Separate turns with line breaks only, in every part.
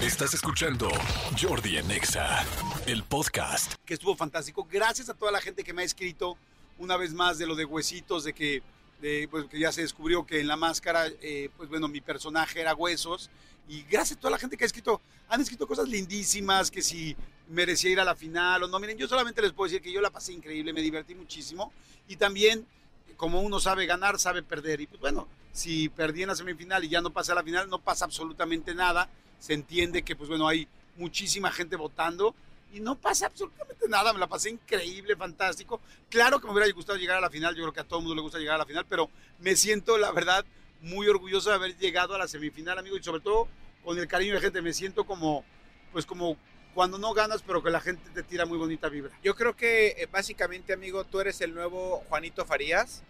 Estás escuchando Jordi en Exa, el podcast.
que estuvo fantástico. Gracias a toda la gente que me ha escrito una vez más de lo de huesitos, de que, de, pues, que ya se descubrió que en la máscara, eh, pues bueno, mi personaje era huesos. Y gracias a toda la gente que ha escrito, han escrito cosas lindísimas, que si merecía ir a la final o no. Miren, yo solamente les puedo decir que yo la pasé increíble, me divertí muchísimo. Y también, como uno sabe ganar, sabe perder. Y pues bueno, si perdí en la semifinal y ya no pasé a la final, no pasa absolutamente nada. Se entiende que, pues bueno, hay muchísima gente votando y no pasa absolutamente nada, me la pasé increíble, fantástico. Claro que me hubiera gustado llegar a la final, yo creo que a todo el mundo le gusta llegar a la final, pero me siento, la verdad, muy orgulloso de haber llegado a la semifinal, amigo, y sobre todo con el cariño de gente, me siento como, pues como cuando no ganas, pero que la gente te tira muy bonita vibra.
Yo creo que eh, básicamente, amigo, tú eres el nuevo Juanito Farías,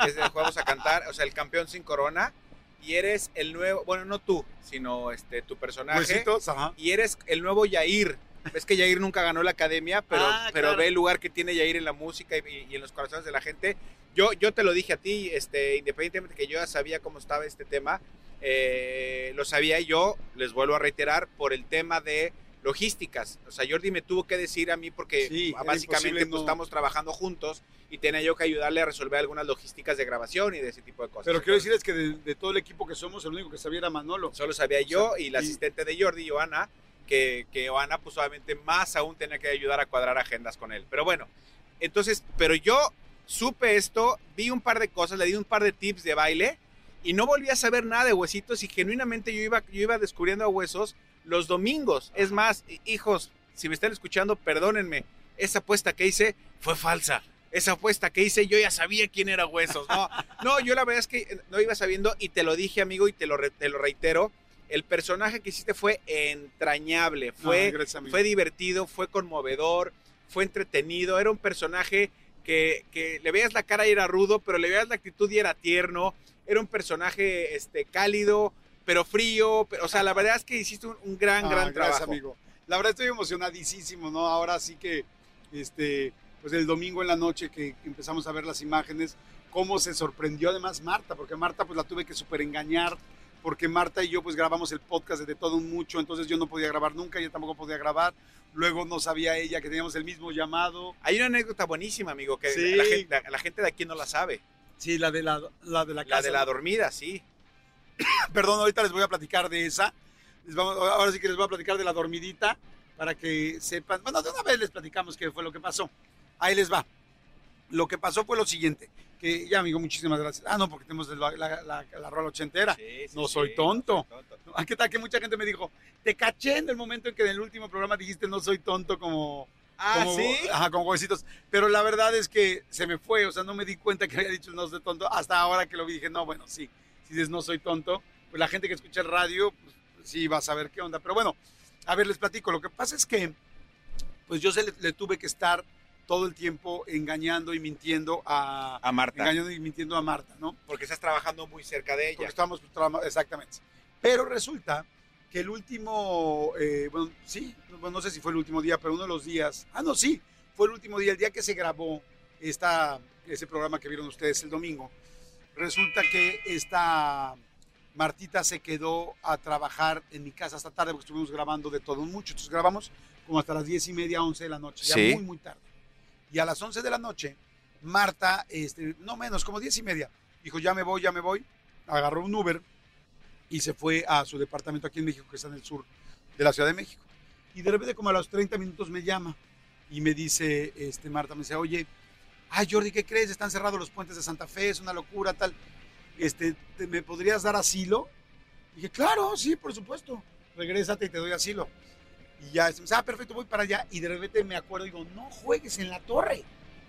que es del Juegos a Cantar, o sea, el campeón sin corona, y eres el nuevo, bueno, no tú, sino este tu personaje,
Huesitos, ajá.
y eres el nuevo Yair. Es que Yair nunca ganó la academia, pero,
Ah,
pero
claro.
ve el lugar que tiene Yair en la música y, y en los corazones de la gente. Yo, yo te lo dije a ti, este, independientemente que yo ya sabía cómo estaba este tema, eh, lo sabía yo, les vuelvo a reiterar, por el tema de logísticas. O sea, Jordi me tuvo que decir a mí porque
Sí,
básicamente pues,
no-
estamos trabajando juntos y tenía yo que ayudarle a resolver algunas logísticas de grabación y de ese tipo de cosas.
Pero quiero
Entonces,
decirles que de, de todo el equipo que somos, el único que sabía era Manolo.
Solo sabía yo
O sea,
y la
y-
asistente de Jordi, Joana, que, que Joana, pues obviamente más aún tenía que ayudar a cuadrar agendas con él. Pero bueno, entonces, pero yo supe esto, vi un par de cosas, le di un par de tips de baile y no volví a saber nada de huesitos y genuinamente yo iba, yo iba descubriendo a huesos los domingos. Es más, hi- hijos, si me están escuchando, perdónenme, esa apuesta que hice fue falsa. Esa apuesta que hice, yo ya sabía quién era Huesos. No, no yo la verdad es que eh, no iba sabiendo y te lo dije, amigo, y te lo, re- te lo reitero. El personaje que hiciste fue entrañable, fue,
No,
fue divertido, fue conmovedor, fue entretenido. Era un personaje que, que le veías la cara y era rudo, pero le veías la actitud y era tierno. Era un personaje este, cálido, pero frío. pero- o sea, la verdad es que hiciste un, un gran,
Ah,
gran
gracias,
trabajo.
amigo. La verdad estoy emocionadísimo, ¿no? Ahora sí que, este, pues el domingo en la noche que empezamos a ver las imágenes, cómo se sorprendió además Marta, porque Marta pues la tuve que súper engañar, porque Marta y yo pues grabamos el podcast de todo un mucho, entonces yo no podía grabar nunca, ella tampoco podía grabar, luego no sabía ella que teníamos el mismo llamado.
Hay una anécdota buenísima, amigo, que
Sí.
la, gente, la- la gente de aquí no la sabe.
Sí, la de la, la de la casa.
La de la dormida, sí.
Perdón, ahorita les voy a platicar de esa. Les vamos, ahora sí que les voy a platicar de la dormidita para que sepan. Bueno, de una vez les platicamos qué fue lo que pasó. Ahí les va. Lo que pasó fue lo siguiente. Que ya, amigo, muchísimas gracias. Ah, no, porque tenemos la, la, la, la rola ochentera.
Sí, sí,
No
sí,
soy tonto.
no soy tonto.
¿Qué tal? Que mucha gente me dijo, te caché en el momento en que en el último programa dijiste no soy tonto como...
Ah,
como,
sí.
Ajá, como huesitos. Pero la verdad es que se me fue, o sea, no me di cuenta que había dicho no soy tonto. Hasta ahora que lo vi dije, no, bueno, sí. Si dices no soy tonto, pues la gente que escucha el radio, pues, sí va a saber qué onda. Pero bueno, a ver, les platico. Lo que pasa es que, pues yo se le, le tuve que estar todo el tiempo engañando y mintiendo a...
A Marta.
Engañando y mintiendo a Marta, ¿no?
Porque estás trabajando muy cerca de ella.
Porque estábamos trabajando, exactamente. Pero resulta que el último, eh, bueno, sí, bueno, no sé si fue el último día, pero uno de los días, ah, no, sí, fue el último día, el día que se grabó esta, ese programa que vieron ustedes el domingo. Resulta que esta Martita se quedó a trabajar en mi casa hasta tarde porque estuvimos grabando de todo mucho. Entonces grabamos como hasta las diez y media, once de la noche, ya
Sí.
muy, muy tarde. Y a las 11 de la noche, Marta, este, no menos, como diez y media, dijo, ya me voy, ya me voy. Agarró un Uber y se fue a su departamento aquí en México, que está en el sur de la Ciudad de México. Y de repente, como a los 30 minutos, me llama y me dice, este, Marta, me dice, oye, ay Jordi, ¿qué crees? Están cerrados los puentes de Santa Fe, es una locura, tal. Este, ¿te- ¿Me podrías dar asilo? dije, claro, sí, por supuesto. Regrésate y te doy asilo. Y ya, ah, perfecto, voy para allá. Y de repente me acuerdo y digo, no juegues en la torre.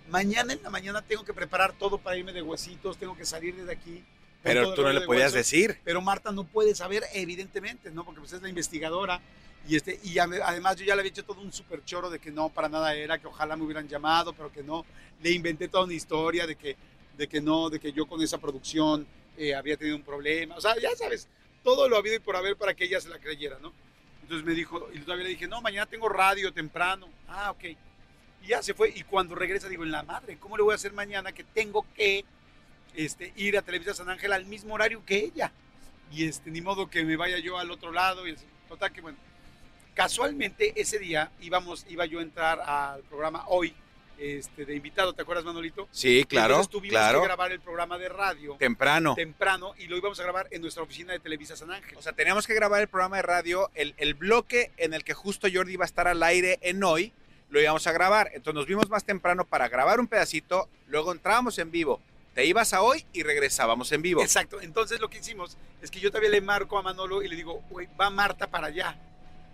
Mañana en la mañana tengo que preparar todo para irme de huesitos, tengo que salir desde aquí.
Pero tú no le podías
huesos.
decir.
Pero Marta no puede saber, evidentemente, ¿no? Porque pues es la investigadora. Y, este, y ade- además yo ya le había hecho todo un super choro de que no, para nada era, que ojalá me hubieran llamado, pero que no. Le inventé toda una historia de que, de que no, de que yo con esa producción eh, había tenido un problema. O sea, ya sabes, todo lo habido y por haber para que ella se la creyera, ¿no? Entonces me dijo, y todavía le dije, no, mañana tengo radio temprano. Ah, ok. Y ya se fue. Y cuando regresa, digo, en la madre, ¿cómo le voy a hacer mañana que tengo que este, ir a Televisa San Ángel al mismo horario que ella? Y este, ni modo que me vaya yo al otro lado. Y así. total que bueno. Casualmente ese día íbamos, iba yo a entrar al programa hoy este, de invitado, ¿te acuerdas Manolito?
Sí, claro,
Entonces tuvimos
claro.
que grabar el programa de radio
Temprano.
temprano y lo íbamos a grabar en nuestra oficina de Televisa San Ángel.
O sea, teníamos que grabar el programa de radio, el, el bloque en el que justo Jordi iba a estar al aire en hoy, lo íbamos a grabar. Entonces nos vimos más temprano para grabar un pedacito, luego entrábamos en vivo. Te ibas a hoy y regresábamos en vivo.
Exacto. Entonces lo que hicimos es que yo todavía le marco a Manolo y le digo, va Marta para allá.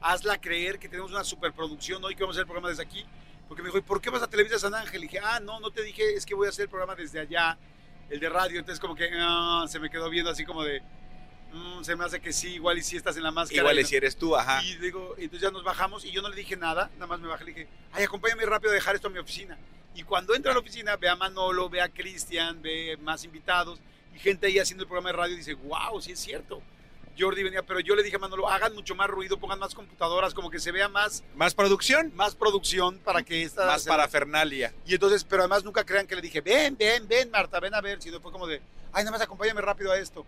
Hazla creer que tenemos una superproducción hoy que vamos a hacer el programa desde aquí. Porque me dijo, ¿y por qué vas a Televisa San Ángel? Y dije, ah, no, no te dije, es que voy a hacer el programa desde allá, el de radio. Entonces como que ah, se me quedó viendo así como de, "Mm, se me hace que sí, igual y si estás en la máscara.
Igual
Y
si eres tú, ajá.
Y digo, entonces ya nos bajamos y yo no le dije nada, nada más me bajé y le dije, ay, acompáñame rápido a dejar esto a mi oficina. Y cuando entra a la oficina, ve a Manolo, ve a Cristian, ve más invitados y gente ahí haciendo el programa de radio y dice, wow, sí es cierto. Jordi venía, pero yo le dije a Manolo, hagan mucho más ruido, pongan más computadoras, como que se vea más,
Más producción,
más producción para que esta...
más
se-
parafernalia.
Y entonces, pero además nunca crean que le dije, ven, ven, ven, Marta, ven a ver, sino fue como de, ay, nada más acompáñame rápido a esto.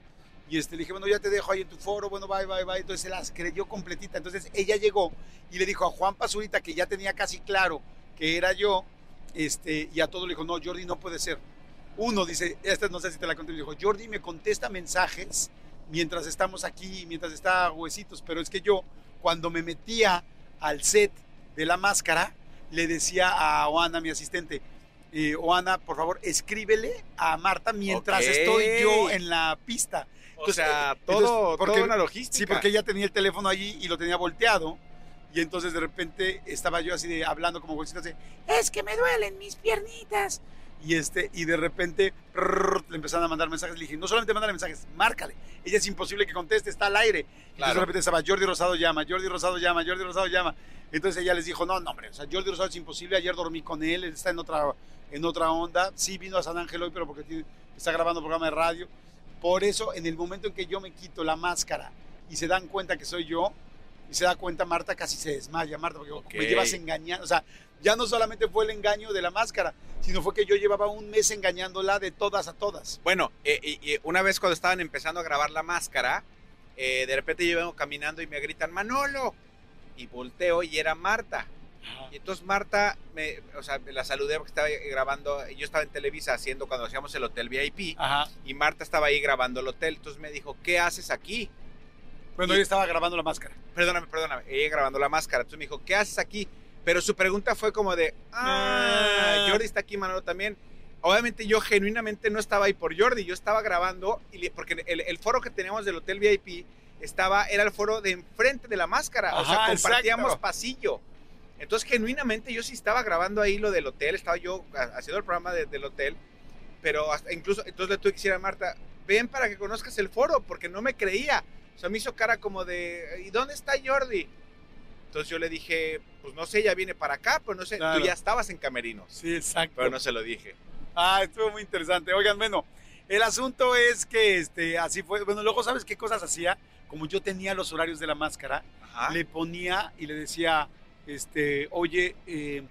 Y este, le dije, bueno, ya te dejo ahí en tu foro, bueno, bye, bye, bye. Entonces se las creyó completita. Entonces ella llegó y le dijo a Juan Pazurita, que ya tenía casi claro que era yo, este, y a todo le dijo, no, Jordi no puede ser. Uno dice, esta no sé si te la conté, me dijo, Jordi me contesta mensajes mientras estamos aquí, mientras está huesitos, pero es que yo, cuando me metía al set de la máscara, le decía a Oana, mi asistente, eh, Oana, por favor, escríbele a Marta mientras estoy yo en la pista.
O
Entonces,
sea,
eh, entonces,
todo,
porque-
toda una logística.
Sí, porque ella tenía el teléfono allí y lo tenía volteado. Y entonces de repente estaba yo así de hablando como huesito así, es que me duelen mis piernitas. Y este, y de repente prrr, le empezaron a mandar mensajes. Le dije, no solamente mándale mensajes, márcale. Ella es imposible que conteste, está al aire. Entonces
Claro.
de repente estaba Jordi Rosado llama, Jordi Rosado llama, Jordi Rosado llama. Entonces ella les dijo, no, no, hombre, o sea, Jordi Rosado es imposible. Ayer dormí con él, él está en otra, en otra onda. Sí vino a San Ángel hoy, pero porque tiene- está grabando programa de radio. Por eso, en el momento en que yo me quito la máscara y se dan cuenta que soy yo, y se da cuenta Marta, casi se desmaya, Marta, porque me llevas engañando. O sea, ya no solamente fue el engaño de la máscara, sino fue que yo llevaba un mes engañándola de todas a todas.
Bueno, eh, una vez cuando estaban empezando a grabar la máscara, eh, de repente yo vengo caminando y me gritan, Manolo. Y volteo y era Marta. Y entonces Marta, me, o sea, la saludé porque estaba grabando, yo estaba en Televisa haciendo cuando hacíamos el hotel VIP
Ajá.
y Marta estaba ahí grabando el hotel. Entonces me dijo, ¿qué haces aquí?
Bueno,
Y-
ella estaba grabando la máscara.
Perdóname, perdóname, ella grabando la máscara. Entonces me dijo, ¿qué haces aquí? Pero su pregunta fue como de, ah,
Ah.
Jordi está aquí, Manolo también. Obviamente yo genuinamente no estaba ahí por Jordi, yo estaba grabando, y le- porque el, el foro que teníamos del Hotel VIP estaba, era el foro de enfrente de la máscara, o sea, compartíamos
exacto.
pasillo. Entonces genuinamente yo sí estaba grabando ahí lo del hotel, estaba yo ha- haciendo el programa de- del hotel, pero hasta incluso, entonces le tuve que decir a Marta, ven para que conozcas el foro, porque no me creía. O sea, me hizo cara como de, ¿y dónde está Jordi? Entonces yo le dije, pues no sé, ya viene para acá, pero no sé,
Claro.
tú ya estabas en Camerinos.
Sí, exacto.
Pero no se lo dije.
Ah, estuvo muy interesante. Oigan, bueno, el asunto es que este, así fue. Bueno, luego, ¿sabes qué cosas hacía? Como yo tenía los horarios de la máscara,
Ajá.
le ponía y le decía, este, oye, eh,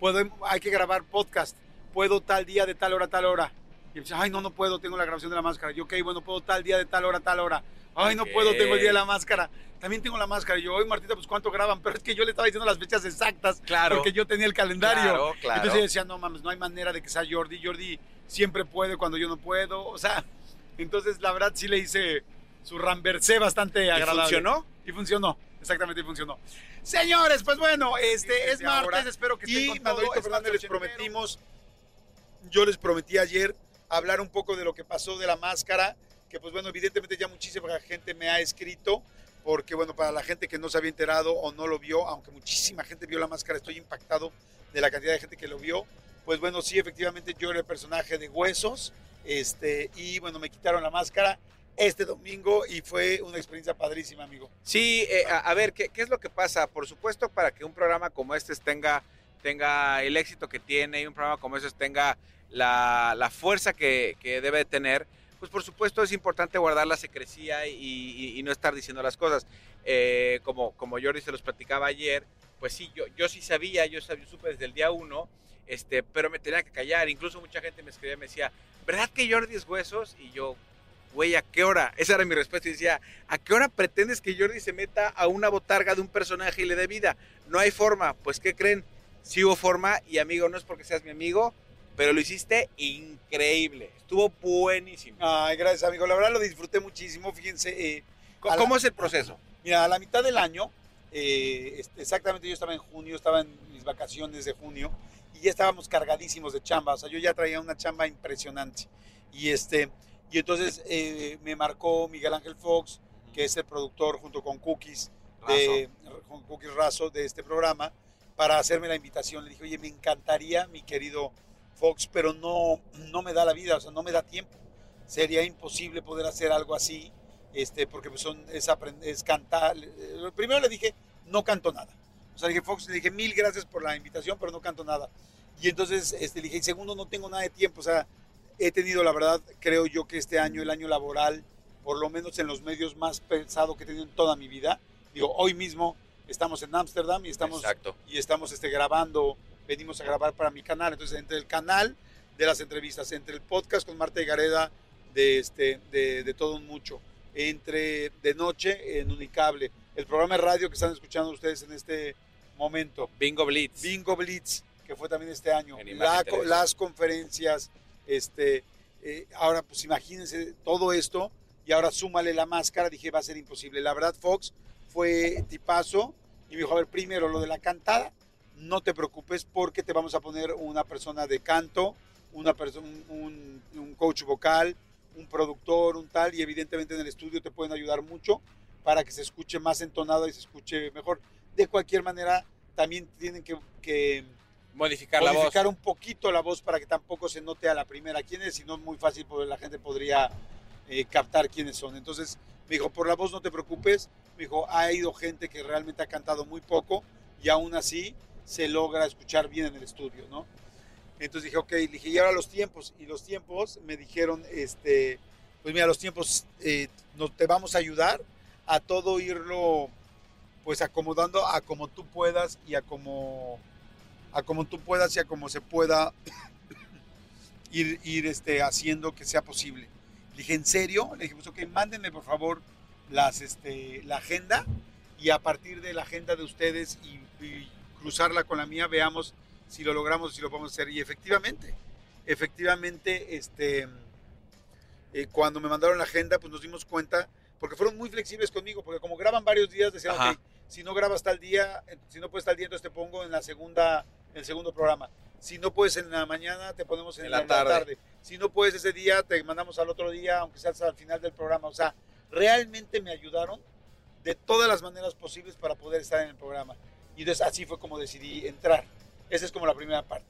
puedo, hay que grabar podcast. Puedo tal día de tal hora tal hora. Y él decía, ay, no, no puedo, tengo la grabación de la máscara. Yo, ok, bueno, puedo tal día de tal hora tal hora. Ay, no puedo, tengo el día de la máscara. También tengo la máscara. Y yo, oye, Martita, pues ¿cuánto graban? Pero es que yo le estaba diciendo las fechas exactas.
Claro.
Porque yo tenía el calendario.
Claro, claro.
Entonces yo decía, no mames, no hay manera de que sea Jordi. Jordi siempre puede cuando yo no puedo. O sea, entonces la verdad sí le hice su ramversé bastante
¿Y
agradable.
funcionó?
Y funcionó, exactamente, y funcionó. Señores, pues bueno, este es
ahora.
martes, espero que estén
Y
con todo.
Fernández les
prometimos, yo les prometí ayer hablar un poco de lo que pasó de la máscara, que pues bueno, evidentemente ya muchísima gente me ha escrito, porque bueno, para la gente que no se había enterado o no lo vio, aunque muchísima gente vio la máscara, estoy impactado de la cantidad de gente que lo vio. Pues bueno, sí, efectivamente yo era el personaje de Huesos, este, y bueno, me quitaron la máscara este domingo y fue una experiencia padrísima, amigo.
Sí, eh, a, a ver, ¿qué, qué es lo que pasa? Por supuesto, para que un programa como este tenga, tenga el éxito que tiene y un programa como este tenga la, la fuerza que, que debe de tener, pues por supuesto es importante guardar la secrecía y, no estar diciendo las cosas. Eh, como, como Jordi se los platicaba ayer, pues sí, yo, yo sí sabía, yo, sabía, supe desde el día uno, este, pero me tenía que callar. Incluso mucha gente me escribía y me decía, ¿verdad que Jordi es huesos? Y yo, güey, ¿a qué hora? Esa era mi respuesta. Y decía, ¿a qué hora pretendes que Jordi se meta a una botarga de un personaje y le dé vida? No hay forma. Pues, ¿qué creen? Sí hubo forma y amigo, no es porque seas mi amigo, pero lo hiciste increíble. Estuvo buenísimo.
Ay, gracias, amigo. La verdad lo disfruté muchísimo. Fíjense. eh,
¿Cómo,
la-
es el proceso?
Mira, a la mitad del año, eh, este, exactamente yo estaba en junio, estaba en mis vacaciones de junio y ya estábamos cargadísimos de chamba. O sea, yo ya traía una chamba impresionante. Y, este, y entonces eh, me marcó Miguel Ángel Fox, que es el productor junto con Cookies, de, con Cookies Razo de este programa, para hacerme la invitación. Le dije, oye, me encantaría, mi querido Fox, pero no, no me da la vida, o sea, no me da tiempo. Sería imposible poder hacer algo así este, porque pues son, es, es cantar. Eh, Primero le dije, no canto nada. O sea, le dije, Fox, le dije, mil gracias por la invitación, pero no canto nada. Y entonces este, le dije, segundo, no tengo nada de tiempo. O sea, he tenido, la verdad, creo yo que este año, el año laboral, por lo menos en los medios más pesado que he tenido en toda mi vida. Digo, hoy mismo estamos en Ámsterdam y estamos,
Exacto.
y estamos este, grabando, venimos a grabar para mi canal. Entonces, entre el canal de las entrevistas, entre el podcast con Marta y Gareda de, este, de, de todo un mucho, entre de noche en Unicable, el programa de radio que están escuchando ustedes en este momento,
Bingo Blitz.
Bingo Blitz, que fue también este año, la las conferencias, este, eh, ahora pues imagínense todo esto y ahora súmale la máscara, dije va a ser imposible. La verdad Fox fue tipazo y me dijo, a ver, primero lo de la cantada, no te preocupes porque te vamos a poner una persona de canto, una persona, un, coach vocal, un productor, un tal, y evidentemente en el estudio te pueden ayudar mucho para que se escuche más entonado y se escuche mejor. De cualquier manera, también tienen que, que
Modificar la voz.
modificar un poquito la voz para que tampoco se note a la primera quién es, si no es muy fácil, pues la gente podría eh, captar quiénes son. Entonces me dijo, por la voz no te preocupes, me dijo, ha ido gente que realmente ha cantado muy poco y aún así se logra escuchar bien en el estudio, ¿no? Entonces dije, ok, le dije, y ahora los tiempos, y los tiempos me dijeron, este, pues mira, los tiempos eh, te vamos a ayudar a todo irlo pues acomodando a como tú puedas y a como a como tú puedas y a como se pueda ir, ir este, haciendo que sea posible. Le dije, ¿en serio? Le dije, pues ok, mándenme por favor las, este, la agenda y a partir de la agenda de ustedes y cruzarla con la mía, veamos si lo logramos, si lo podemos hacer. Y efectivamente, efectivamente, este, eh, cuando me mandaron la agenda, pues nos dimos cuenta, porque fueron muy flexibles conmigo, porque como graban varios días, decían, ok, si no grabas tal día, eh, si no puedes tal día, entonces te pongo en la segunda, en el segundo programa. Si no puedes en la mañana, te ponemos en,
En
la, tarde.
tarde.
Si no puedes ese día, te mandamos al otro día, aunque sea hasta al final del programa. O sea, realmente me ayudaron de todas las maneras posibles para poder estar en el programa. Y entonces así fue como decidí entrar. Esa es como la primera parte.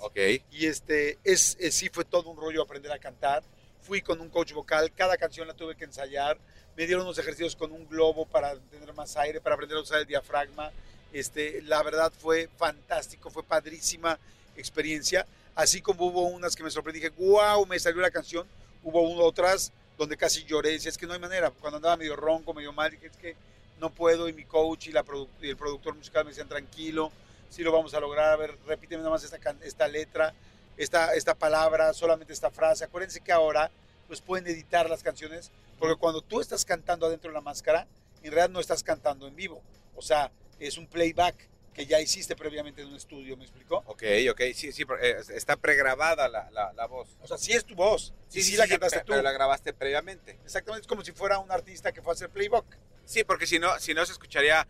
Y este, es, es- sí fue todo un rollo aprender a cantar. Fui con un coach vocal, cada canción la tuve que ensayar. Me dieron unos ejercicios con un globo para tener más aire, para aprender a usar el diafragma. Este, la verdad fue fantástico, fue padrísima experiencia. Así como hubo unas que me sorprendí, dije, wow, me salió la canción. Hubo otras donde casi lloré. Decía, es que no hay manera. Cuando andaba medio ronco, medio mal, dije, es que no puedo. Y mi coach y, la produ- y el productor musical me decían, tranquilo, sí lo vamos a lograr. A ver, repíteme nada más esta, letra, esta, esta palabra, solamente esta frase. Acuérdense que ahora pues pueden editar las canciones, porque cuando tú estás cantando adentro de la máscara, en realidad no estás cantando en vivo. O sea, es un playback que ya hiciste previamente en un estudio, ¿me explicó?
Ok, ok. Sí, sí, pero, eh, está pregrabada la, la, la voz.
O sea, sí es tu voz, sí, sí, la cantaste
pe-
tú.
Pero la grabaste previamente.
Exactamente, es como si fuera un artista que fue a hacer playback.
Sí, porque si no, si no se escucharía,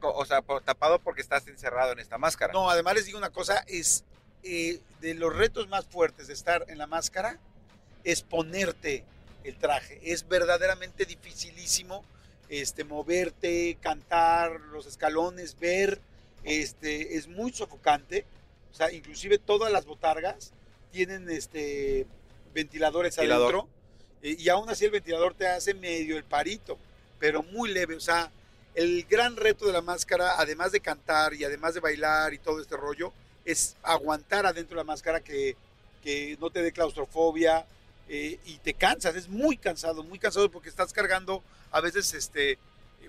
o sea, tapado porque estás encerrado en esta máscara.
No, además les digo una cosa, es eh, de los retos más fuertes de estar en la máscara, es ponerte el traje. Es verdaderamente dificilísimo este, moverte, cantar, los escalones, ver, este, es muy sofocante. O sea, inclusive todas las botargas tienen este, ventiladores
Ventilador.
adentro y aún así el ventilador te hace medio el parito, pero muy leve. O sea, el gran reto de la máscara, además de cantar y además de bailar y todo este rollo, es aguantar adentro de la máscara que, que no te dé claustrofobia eh, y te cansas, es muy cansado, muy cansado porque estás cargando a veces, este,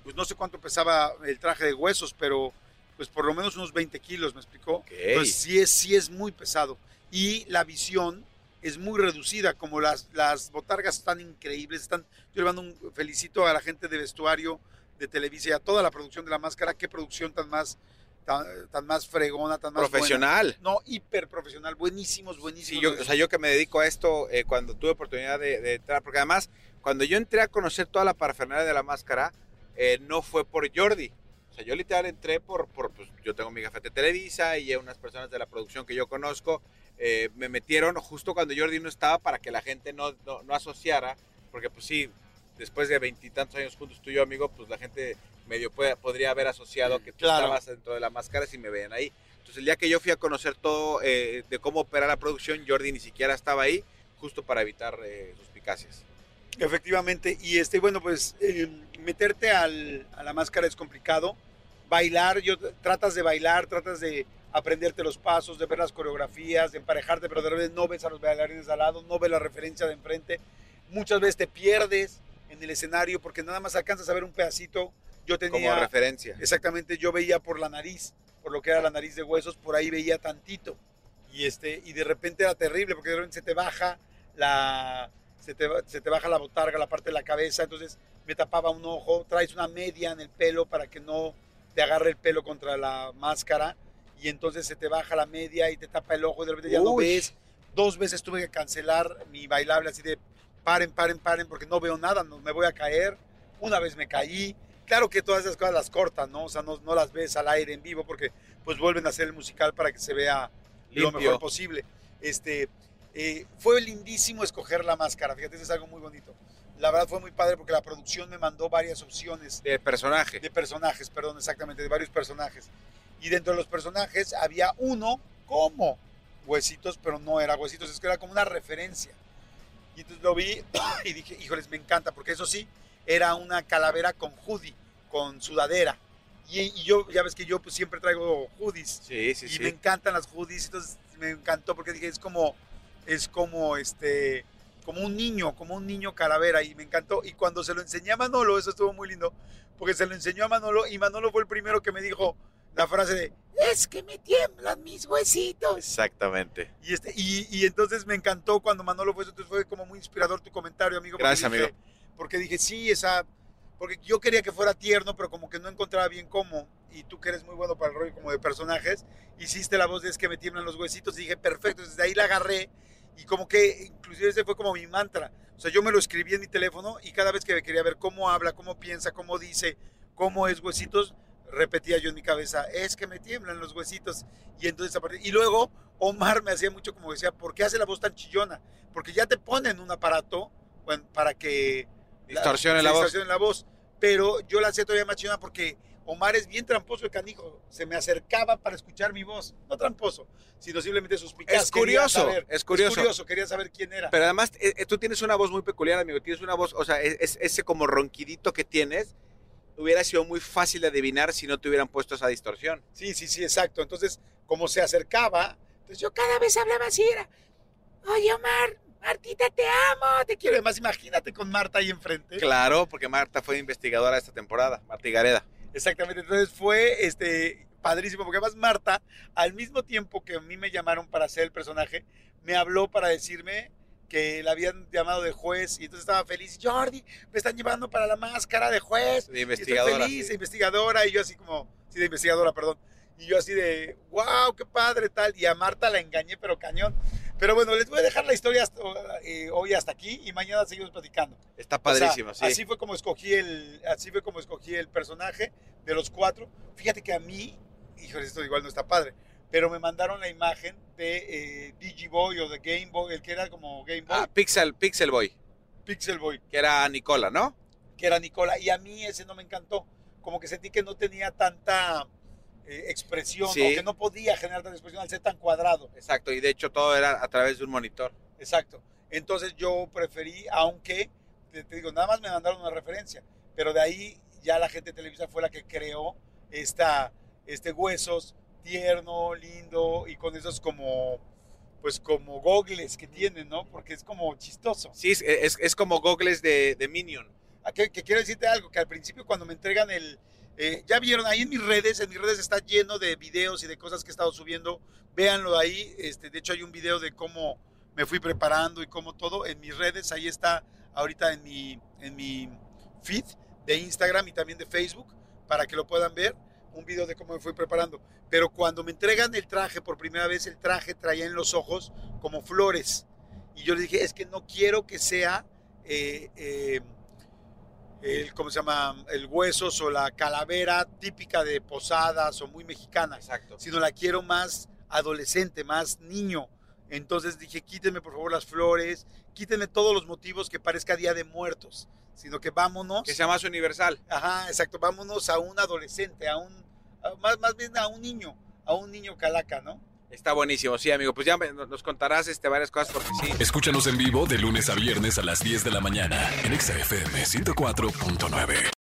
pues no sé cuánto pesaba el traje de huesos, pero pues por lo menos unos 20 kilos, ¿me explicó?
Ok.
Pues sí es, sí es muy pesado. Y la visión es muy reducida, como las, las botargas están increíbles, están, yo le mando un felicito a la gente de vestuario de Televisa y a toda la producción de la máscara, qué producción tan más, tan, tan más fregona, tan más buena.
Profesional.
No, hiper profesional, buenísimos,
Sí,
buenísimos.
yo, o sea, yo que me dedico a esto, eh, cuando tuve oportunidad de, de entrar, porque además, cuando yo entré a conocer toda la parafernalia de la máscara, eh, no fue por Jordi. O sea, yo literal entré por, por pues, yo tengo mi gafete Televisa y unas personas de la producción que yo conozco eh, me metieron justo cuando Jordi no estaba para que la gente no, no, no asociara, porque pues sí, después de veintitantos años juntos tú y yo, amigo, pues la gente medio puede- podría haber asociado que tú
Claro.
estabas dentro de la máscara si me veían ahí. Entonces el día que yo fui a conocer todo eh, de cómo opera la producción, Jordi ni siquiera estaba ahí, justo para evitar eh, suspicacias.
Efectivamente, y este, bueno, pues eh, meterte al- a la máscara es complicado. Bailar, yo tratas de bailar, tratas de aprenderte los pasos, de ver las coreografías, de emparejarte, pero de repente no ves a los bailarines al lado, no ves la referencia de enfrente. Muchas veces te pierdes en el escenario porque nada más alcanzas a ver un pedacito. Yo
Como
tenía,
referencia.
exactamente, yo veía por la nariz, por lo que era la nariz de huesos, por ahí veía tantito. Y, este, y de repente era terrible porque de repente se te baja la, se te, se te baja la botarga, la parte de la cabeza, entonces me tapaba un ojo, traes una media en el pelo para que no te agarre el pelo contra la máscara y entonces se te baja la media y te tapa el ojo y de repente ya no ves. Dos veces tuve que cancelar mi bailable así de paren, paren, paren porque no veo nada, no, me voy a caer. Una vez me caí. Claro que todas esas cosas las cortan, ¿no? O sea, no, no las ves al aire en vivo porque pues vuelven a hacer el musical para que se vea lo
Limpio.
mejor posible. Este, eh, fue lindísimo escoger la máscara, fíjate, eso es algo muy bonito. La verdad fue muy padre porque la producción me mandó varias opciones
De personaje.
de personajes, perdón, exactamente, de varios personajes. Y dentro de los personajes había uno como Huesitos, pero no era Huesitos, es que era como una referencia. Y entonces lo vi y dije, híjoles, me encanta, porque eso sí, era una calavera con hoodie, con sudadera. Y, y yo, ya ves que yo pues, siempre traigo hoodies
Sí, sí,
y
sí.
me encantan las hoodies, entonces me encantó porque dije, es como, es como este, como un niño, como un niño calavera y me encantó. Y cuando se lo enseñé a Manolo, eso estuvo muy lindo, porque se lo enseñó a Manolo y Manolo fue el primero que me dijo la frase de, es que me tiemblan mis huesitos.
Exactamente.
Y, este, y, y entonces me encantó cuando Manolo fue entonces fue como muy inspirador tu comentario, amigo.
Gracias,
dije-
amigo.
Porque dije, sí, esa, porque yo quería que fuera tierno, pero como que no encontraba bien cómo. Y tú que eres muy bueno para el rollo como de personajes, hiciste la voz de es que me tiemblan los huesitos y dije, perfecto, desde ahí la agarré y como que inclusive ese fue como mi mantra. O sea, yo me lo escribí en mi teléfono y cada vez que quería ver cómo habla, cómo piensa, cómo dice, cómo es huesitos, repetía yo en mi cabeza, es que me tiemblan los huesitos. Y entonces, y luego Omar me hacía mucho como decía, ¿por qué hace la voz tan chillona? Porque ya te ponen un aparato bueno, para que
Distorsione
se
la voz.
la voz. Pero yo la hacía todavía más chillona porque Omar es bien tramposo el canijo. Se me acercaba para escuchar mi voz. No tramposo, sino simplemente suspicaz.
Es curioso,
saber.
es curioso.
quería saber quién era.
Pero además, eh, eh, tú tienes una voz muy peculiar, amigo. Tienes una voz, o sea, es, es- ese como ronquidito que tienes, hubiera sido muy fácil de adivinar si no te hubieran puesto esa distorsión.
Sí, sí, sí, exacto. Entonces, como se acercaba, entonces yo cada vez hablaba así, era, oye Omar, Martita, te amo, te quiero. Además, imagínate con Marta ahí enfrente.
Claro, porque Marta fue investigadora esta temporada, Marta Gareda.
Exactamente, entonces fue este, padrísimo, porque además Marta, al mismo tiempo que a mí me llamaron para hacer el personaje, me habló para decirme que la habían llamado de juez y entonces estaba feliz. Jordi, me están llevando para la máscara de juez.
De
Y
investigadora.
Estoy feliz,
sí.
investigadora, y yo así como, sí, de investigadora, perdón. Y yo así de, wow, qué padre, tal. Y a Marta la engañé, pero cañón. Pero bueno, les voy a dejar la historia hasta, eh, hoy hasta aquí y mañana seguimos platicando.
Está
O sea,
padrísimo, sí.
Así fue como escogí el, así fue como escogí el personaje de los cuatro. Fíjate que a mí, híjole, esto igual no está padre, pero me mandaron la imagen de eh, Digiboy o de Game Boy, el que era como Game Boy,
Ah, Pixel, Pixel Boy,
Pixel Boy,
que era Nicola, ¿no?
que era Nicola. Y a mí ese no me encantó. Como que sentí que no tenía tanta eh, expresión,
Sí.
o que no podía generar tanta expresión al ser tan cuadrado.
Exacto, y de hecho todo era a través de un monitor.
Exacto. Entonces yo preferí, aunque, te, te digo, nada más me mandaron una referencia, pero de ahí ya la gente de Televisa fue la que creó esta, este huesos tierno, lindo y con esos como, pues como gogles que tienen, ¿no? Porque es como chistoso.
Sí, es, es, es como gogles de, de Minion.
¿A qué- que quiero decirte algo, que al principio cuando me entregan el... eh, ya vieron ahí en mis redes, en mis redes está lleno de videos y de cosas que he estado subiendo. Véanlo ahí. Este, de hecho hay un video de cómo, me fui preparando y cómo todo. En mis redes, ahí está ahorita en mi, en mi feed de Instagram y también de Facebook para que lo puedan ver. Un video de cómo me fui preparando. Pero cuando me entregan el traje por primera vez, el traje traía en los ojos como flores. Y yo le dije, es que no quiero que sea eh, eh, el, ¿cómo se llama? El huesos o la calavera típica de posadas o muy mexicana,
Exacto.
sino la quiero más adolescente, más niño. Entonces dije, quítenme por favor las flores, quítenme todos los motivos que parezca Día de Muertos, sino que vámonos.
Que sea más universal.
Ajá, exacto, vámonos a un adolescente, a un, a- más, más bien a un niño, a un niño calaca, ¿no?
Está buenísimo, sí, amigo. Pues ya me- nos contarás este, varias cosas porque sí.
Escúchanos en vivo de lunes a viernes a las 10 de la mañana en Exa FM 104.9.